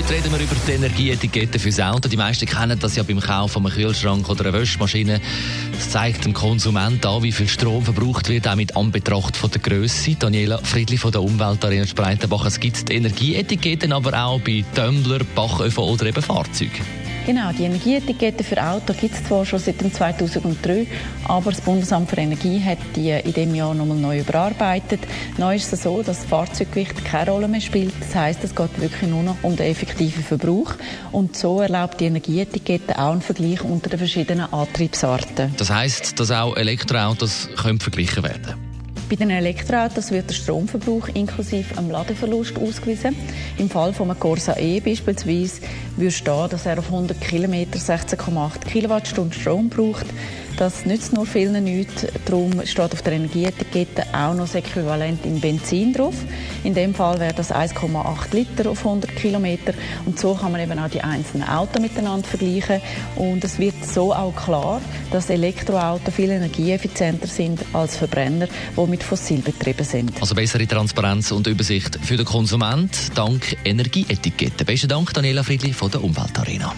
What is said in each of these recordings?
Heute reden wir über die Energieetikette fürs Auto. Die meisten kennen das ja beim Kauf von einem Kühlschrank oder einer Wäschmaschine. Das zeigt dem Konsument an, wie viel Strom verbraucht wird, auch mit Anbetracht von der Größe. Daniela Friedli von der Umweltarena Spreitenbach. Es gibt Energieetiketten aber auch bei Tumbler, Backöfen oder eben Fahrzeugen. Genau, die Energieetikette für Auto gibt es zwar schon seit 2003, aber das Bundesamt für Energie hat die in diesem Jahr nochmal neu überarbeitet. Neu ist es so, dass das Fahrzeuggewicht keine Rolle mehr spielt. Das heißt, es geht wirklich nur noch um den effektiven Verbrauch. Und so erlaubt die Energieetikette auch einen Vergleich unter den verschiedenen Antriebsarten. Das heißt, dass auch Elektroautos können verglichen werden können? Bei den Elektroautos wird der Stromverbrauch inklusive einem Ladeverlust ausgewiesen. Im Fall von einem Corsa E beispielsweise stehen, dass er auf 100 km 16,8 Kilowattstunden Strom braucht. Das nützt nur vielen nichts. Darum steht auf der Energieetikette auch noch das Äquivalent in Benzin drauf. In dem Fall wäre das 1,8 Liter auf 100 Kilometer. Und so kann man eben auch die einzelnen Autos miteinander vergleichen. Und es wird so auch klar, dass Elektroautos viel energieeffizienter sind als Verbrenner, die mit fossil betrieben sind. Also bessere Transparenz und Übersicht für den Konsument dank Energieetikette. Besten Dank, Daniela Friedli von der Umweltarena.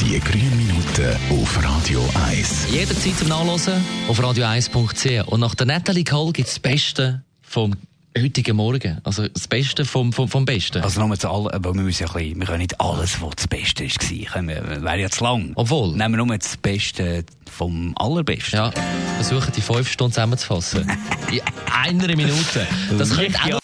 Die grünen Minuten auf Radio 1. Jederzeit zum Nachlesen auf radio1.ch. Und nach der Natalie Cole gibt es das Beste vom heutigen Morgen. Also das Beste vom, vom, vom Besten. Also nochmal zu allem, aber wir müssen ja ein bisschen, wir können nicht alles, was das Beste war. Wäre ja zu lang. Obwohl. Nehmen wir nur das Beste vom Allerbesten. Ja, versuchen die fünf Stunden zusammenzufassen. In einer Minute. Das könnte auch